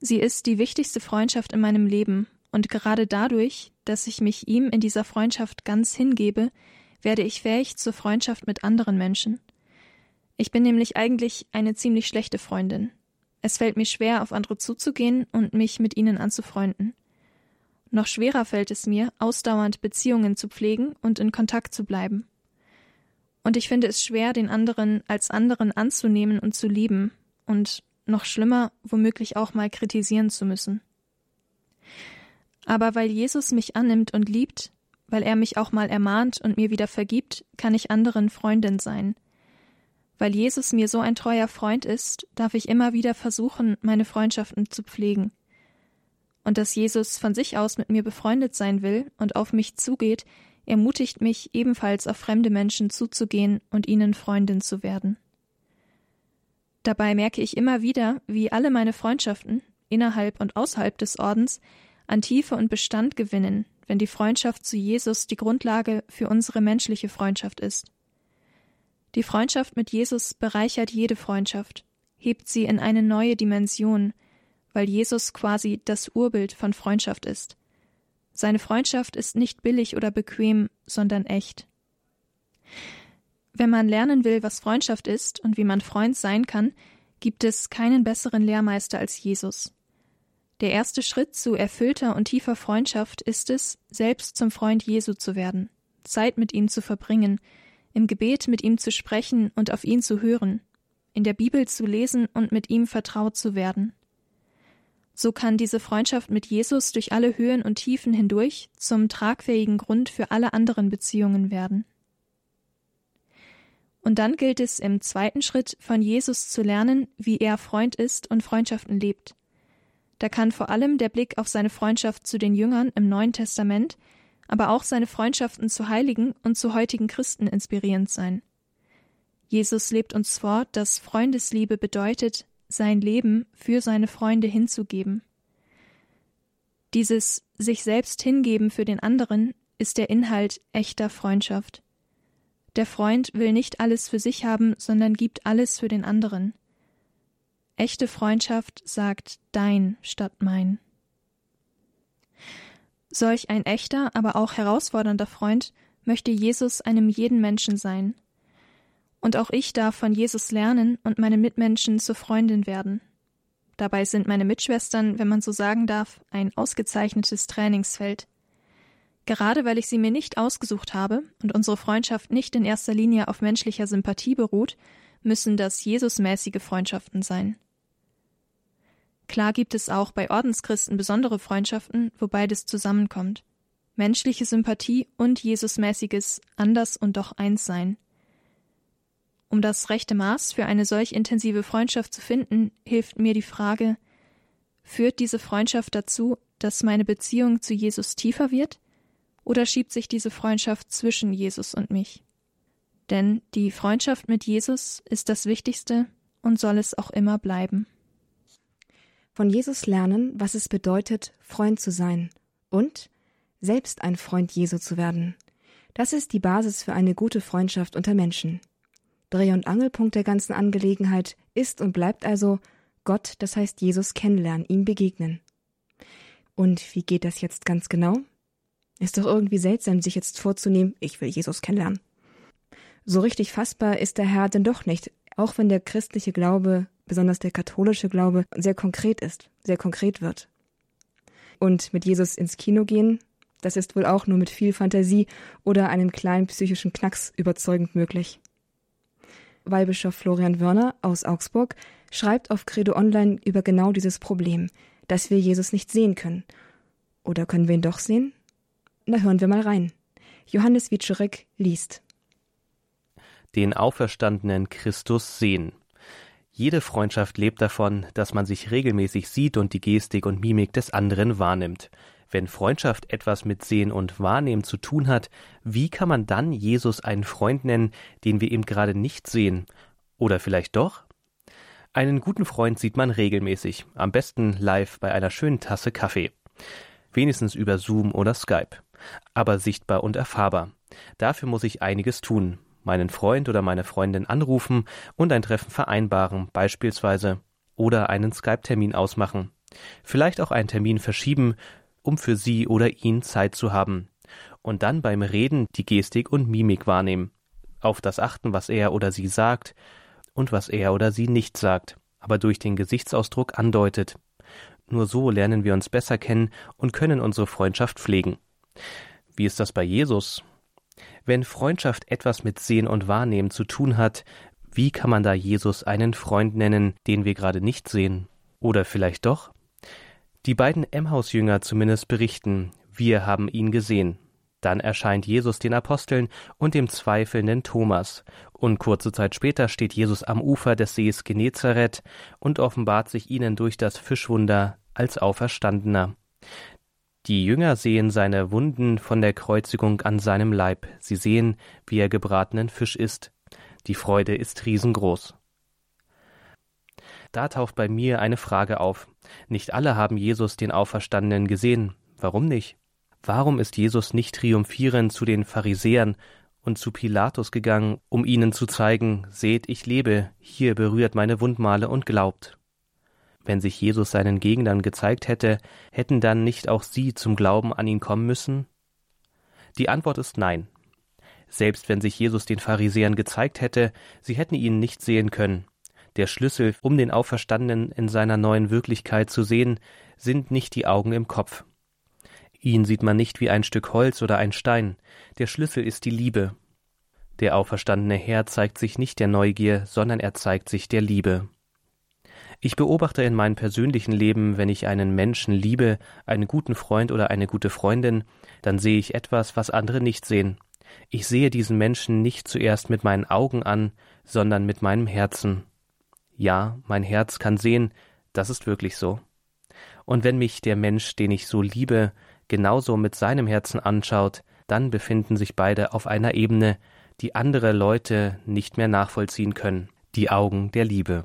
Sie ist die wichtigste Freundschaft in meinem Leben, und gerade dadurch, dass ich mich ihm in dieser Freundschaft ganz hingebe, werde ich fähig zur Freundschaft mit anderen Menschen. Ich bin nämlich eigentlich eine ziemlich schlechte Freundin. Es fällt mir schwer, auf andere zuzugehen und mich mit ihnen anzufreunden. Noch schwerer fällt es mir, ausdauernd Beziehungen zu pflegen und in Kontakt zu bleiben. Und ich finde es schwer, den anderen als anderen anzunehmen und zu lieben und noch schlimmer, womöglich auch mal kritisieren zu müssen. Aber weil Jesus mich annimmt und liebt, weil er mich auch mal ermahnt und mir wieder vergibt, kann ich anderen Freundin sein. Weil Jesus mir so ein treuer Freund ist, darf ich immer wieder versuchen, meine Freundschaften zu pflegen. Und dass Jesus von sich aus mit mir befreundet sein will und auf mich zugeht, ermutigt mich ebenfalls auf fremde Menschen zuzugehen und ihnen Freundin zu werden. Dabei merke ich immer wieder, wie alle meine Freundschaften, innerhalb und außerhalb des Ordens, an Tiefe und Bestand gewinnen, wenn die Freundschaft zu Jesus die Grundlage für unsere menschliche Freundschaft ist. Die Freundschaft mit Jesus bereichert jede Freundschaft, hebt sie in eine neue Dimension, weil Jesus quasi das Urbild von Freundschaft ist. Seine Freundschaft ist nicht billig oder bequem, sondern echt. Wenn man lernen will, was Freundschaft ist und wie man Freund sein kann, gibt es keinen besseren Lehrmeister als Jesus. Der erste Schritt zu erfüllter und tiefer Freundschaft ist es, selbst zum Freund Jesu zu werden, Zeit mit ihm zu verbringen, im Gebet mit ihm zu sprechen und auf ihn zu hören, in der Bibel zu lesen und mit ihm vertraut zu werden. So kann diese Freundschaft mit Jesus durch alle Höhen und Tiefen hindurch zum tragfähigen Grund für alle anderen Beziehungen werden. Und dann gilt es im zweiten Schritt von Jesus zu lernen, wie er Freund ist und Freundschaften lebt. Da kann vor allem der Blick auf seine Freundschaft zu den Jüngern im Neuen Testament, aber auch seine Freundschaften zu Heiligen und zu heutigen Christen inspirierend sein. Jesus lebt uns vor, dass Freundesliebe bedeutet, sein Leben für seine Freunde hinzugeben. Dieses sich selbst hingeben für den anderen ist der Inhalt echter Freundschaft. Der Freund will nicht alles für sich haben, sondern gibt alles für den anderen. Echte Freundschaft sagt dein statt mein. Solch ein echter, aber auch herausfordernder Freund möchte Jesus einem jeden Menschen sein. Und auch ich darf von Jesus lernen und meine Mitmenschen zur Freundin werden. Dabei sind meine Mitschwestern, wenn man so sagen darf, ein ausgezeichnetes Trainingsfeld. Gerade weil ich sie mir nicht ausgesucht habe und unsere Freundschaft nicht in erster Linie auf menschlicher Sympathie beruht, müssen das Jesusmäßige Freundschaften sein. Klar gibt es auch bei Ordenschristen besondere Freundschaften, wo beides zusammenkommt. Menschliche Sympathie und Jesusmäßiges anders und doch eins sein. Um das rechte Maß für eine solch intensive Freundschaft zu finden, hilft mir die Frage, führt diese Freundschaft dazu, dass meine Beziehung zu Jesus tiefer wird, oder schiebt sich diese Freundschaft zwischen Jesus und mich? Denn die Freundschaft mit Jesus ist das Wichtigste und soll es auch immer bleiben. Von Jesus lernen, was es bedeutet, Freund zu sein und selbst ein Freund Jesu zu werden. Das ist die Basis für eine gute Freundschaft unter Menschen. Dreh- und Angelpunkt der ganzen Angelegenheit ist und bleibt also Gott, das heißt Jesus kennenlernen, ihm begegnen. Und wie geht das jetzt ganz genau? Ist doch irgendwie seltsam, sich jetzt vorzunehmen, ich will Jesus kennenlernen. So richtig fassbar ist der Herr denn doch nicht, auch wenn der christliche Glaube, besonders der katholische Glaube, sehr konkret ist, sehr konkret wird. Und mit Jesus ins Kino gehen, das ist wohl auch nur mit viel Fantasie oder einem kleinen psychischen Knacks überzeugend möglich. Weihbischof Florian Wörner aus Augsburg schreibt auf Credo Online über genau dieses Problem, dass wir Jesus nicht sehen können. Oder können wir ihn doch sehen? Na hören wir mal rein. Johannes Wiczorek liest. Den auferstandenen Christus sehen. Jede Freundschaft lebt davon, dass man sich regelmäßig sieht und die Gestik und Mimik des anderen wahrnimmt. Wenn Freundschaft etwas mit Sehen und Wahrnehmen zu tun hat, wie kann man dann Jesus einen Freund nennen, den wir eben gerade nicht sehen? Oder vielleicht doch? Einen guten Freund sieht man regelmäßig, am besten live bei einer schönen Tasse Kaffee. Wenigstens über Zoom oder Skype. Aber sichtbar und erfahrbar. Dafür muss ich einiges tun. Meinen Freund oder meine Freundin anrufen und ein Treffen vereinbaren, beispielsweise. Oder einen Skype-Termin ausmachen. Vielleicht auch einen Termin verschieben, um für sie oder ihn Zeit zu haben. Und dann beim Reden die Gestik und Mimik wahrnehmen. Auf das achten, was er oder sie sagt und was er oder sie nicht sagt, aber durch den Gesichtsausdruck andeutet. Nur so lernen wir uns besser kennen und können unsere Freundschaft pflegen. Wie ist das bei Jesus? Wenn Freundschaft etwas mit Sehen und Wahrnehmen zu tun hat, wie kann man da Jesus einen Freund nennen, den wir gerade nicht sehen? Oder vielleicht doch? Die beiden Emmaus-Jünger zumindest berichten, wir haben ihn gesehen. Dann erscheint Jesus den Aposteln und dem zweifelnden Thomas, und kurze Zeit später steht Jesus am Ufer des Sees Genezareth und offenbart sich ihnen durch das Fischwunder als Auferstandener. Die Jünger sehen seine Wunden von der Kreuzigung an seinem Leib, sie sehen, wie er gebratenen Fisch isst. Die Freude ist riesengroß. Da taucht bei mir eine Frage auf. Nicht alle haben Jesus den Auferstandenen gesehen. Warum nicht? Warum ist Jesus nicht triumphierend zu den Pharisäern und zu Pilatus gegangen, um ihnen zu zeigen, seht, ich lebe, hier berührt meine Wundmale und glaubt? Wenn sich Jesus seinen Gegnern gezeigt hätte, hätten dann nicht auch sie zum Glauben an ihn kommen müssen? Die Antwort ist nein. Selbst wenn sich Jesus den Pharisäern gezeigt hätte, sie hätten ihn nicht sehen können. Der Schlüssel, um den Auferstandenen in seiner neuen Wirklichkeit zu sehen, sind nicht die Augen im Kopf. Ihn sieht man nicht wie ein Stück Holz oder ein Stein, der Schlüssel ist die Liebe. Der auferstandene Herr zeigt sich nicht der Neugier, sondern er zeigt sich der Liebe. Ich beobachte in meinem persönlichen Leben, wenn ich einen Menschen liebe, einen guten Freund oder eine gute Freundin, dann sehe ich etwas, was andere nicht sehen. Ich sehe diesen Menschen nicht zuerst mit meinen Augen an, sondern mit meinem Herzen. Ja, mein Herz kann sehen, das ist wirklich so. Und wenn mich der Mensch, den ich so liebe, genauso mit seinem Herzen anschaut, dann befinden sich beide auf einer Ebene, die andere Leute nicht mehr nachvollziehen können, die Augen der Liebe.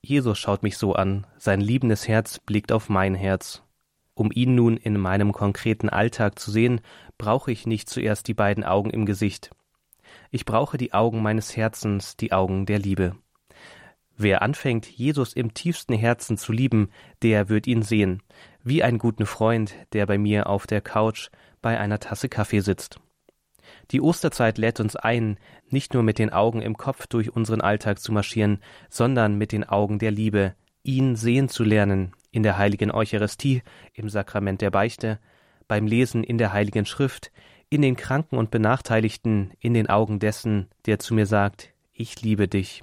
Jesus schaut mich so an, sein liebendes Herz blickt auf mein Herz. Um ihn nun in meinem konkreten Alltag zu sehen, brauche ich nicht zuerst die beiden Augen im Gesicht. Ich brauche die Augen meines Herzens, die Augen der Liebe. Wer anfängt, Jesus im tiefsten Herzen zu lieben, der wird ihn sehen, wie einen guten Freund, der bei mir auf der Couch bei einer Tasse Kaffee sitzt. Die Osterzeit lädt uns ein, nicht nur mit den Augen im Kopf durch unseren Alltag zu marschieren, sondern mit den Augen der Liebe, ihn sehen zu lernen, in der heiligen Eucharistie, im Sakrament der Beichte, beim Lesen in der heiligen Schrift, in den Kranken und Benachteiligten, in den Augen dessen, der zu mir sagt, ich liebe dich.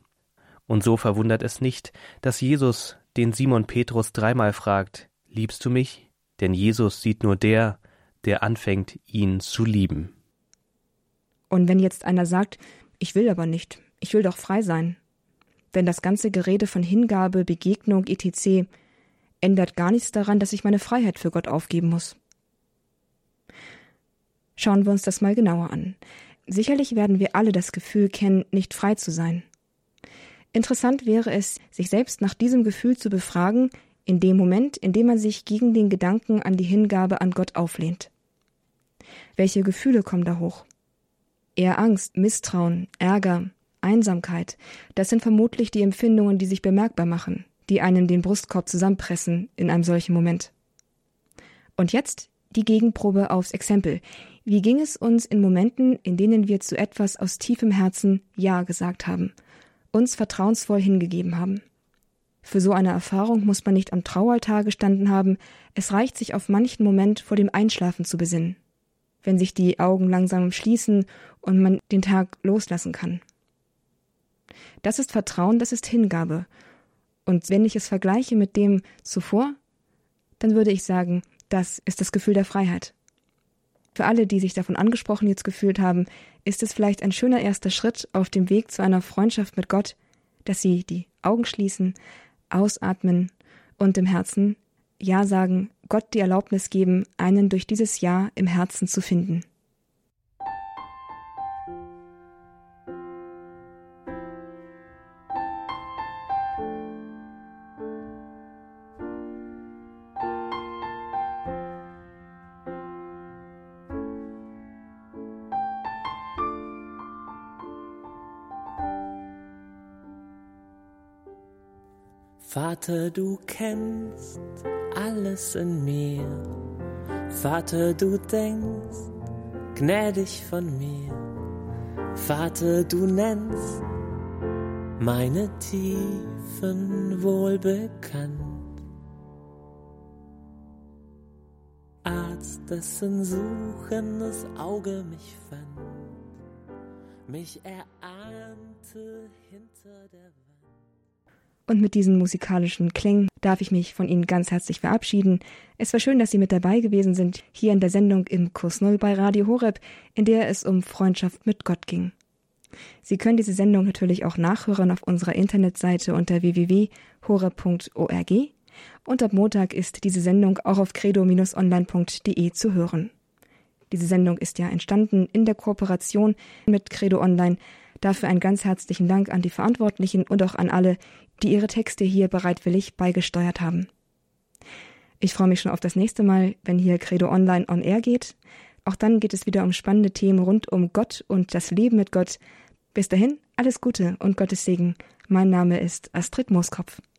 Und so verwundert es nicht, dass Jesus den Simon Petrus dreimal fragt, liebst du mich? Denn Jesus sieht nur der, der anfängt, ihn zu lieben. Und wenn jetzt einer sagt, ich will aber nicht, ich will doch frei sein, denn das ganze Gerede von Hingabe, Begegnung, etc. ändert gar nichts daran, dass ich meine Freiheit für Gott aufgeben muss. Schauen wir uns das mal genauer an. Sicherlich werden wir alle das Gefühl kennen, nicht frei zu sein. Interessant wäre es, sich selbst nach diesem Gefühl zu befragen, in dem Moment, in dem man sich gegen den Gedanken an die Hingabe an Gott auflehnt. Welche Gefühle kommen da hoch? Eher Angst, Misstrauen, Ärger, Einsamkeit, das sind vermutlich die Empfindungen, die sich bemerkbar machen, die einen den Brustkorb zusammenpressen in einem solchen Moment. Und jetzt die Gegenprobe aufs Exempel. Wie ging es uns in Momenten, in denen wir zu etwas aus tiefem Herzen Ja gesagt haben, uns vertrauensvoll hingegeben haben? Für so eine Erfahrung muss man nicht am Traualtar gestanden haben, es reicht sich auf manchen Moment vor dem Einschlafen zu besinnen, wenn sich die Augen langsam schließen und man den Tag loslassen kann. Das ist Vertrauen, das ist Hingabe. Und wenn ich es vergleiche mit dem zuvor, dann würde ich sagen, das ist das Gefühl der Freiheit. Für alle, die sich davon angesprochen jetzt gefühlt haben, ist es vielleicht ein schöner erster Schritt auf dem Weg zu einer Freundschaft mit Gott, dass sie die Augen schließen, ausatmen und im Herzen Ja sagen, Gott die Erlaubnis geben, einen durch dieses Ja im Herzen zu finden. Vater, du kennst alles in mir. Vater, du denkst gnädig von mir. Vater, du nennst meine Tiefen wohlbekannt. Arzt, dessen suchendes Auge mich fand, mich erahnte Und mit diesen musikalischen Klängen darf ich mich von Ihnen ganz herzlich verabschieden. Es war schön, dass Sie mit dabei gewesen sind, hier in der Sendung im Kurs Null bei Radio Horeb, in der es um Freundschaft mit Gott ging. Sie können diese Sendung natürlich auch nachhören auf unserer Internetseite unter www.horeb.org und ab Montag ist diese Sendung auch auf credo-online.de zu hören. Diese Sendung ist ja entstanden in der Kooperation mit Credo Online. Dafür einen ganz herzlichen Dank an die Verantwortlichen und auch an alle, die ihre Texte hier bereitwillig beigesteuert haben. Ich freue mich schon auf das nächste Mal, wenn hier Credo Online on Air geht. Auch dann geht es wieder um spannende Themen rund um Gott und das Leben mit Gott. Bis dahin, alles Gute und Gottes Segen. Mein Name ist Astrid Mooskopf.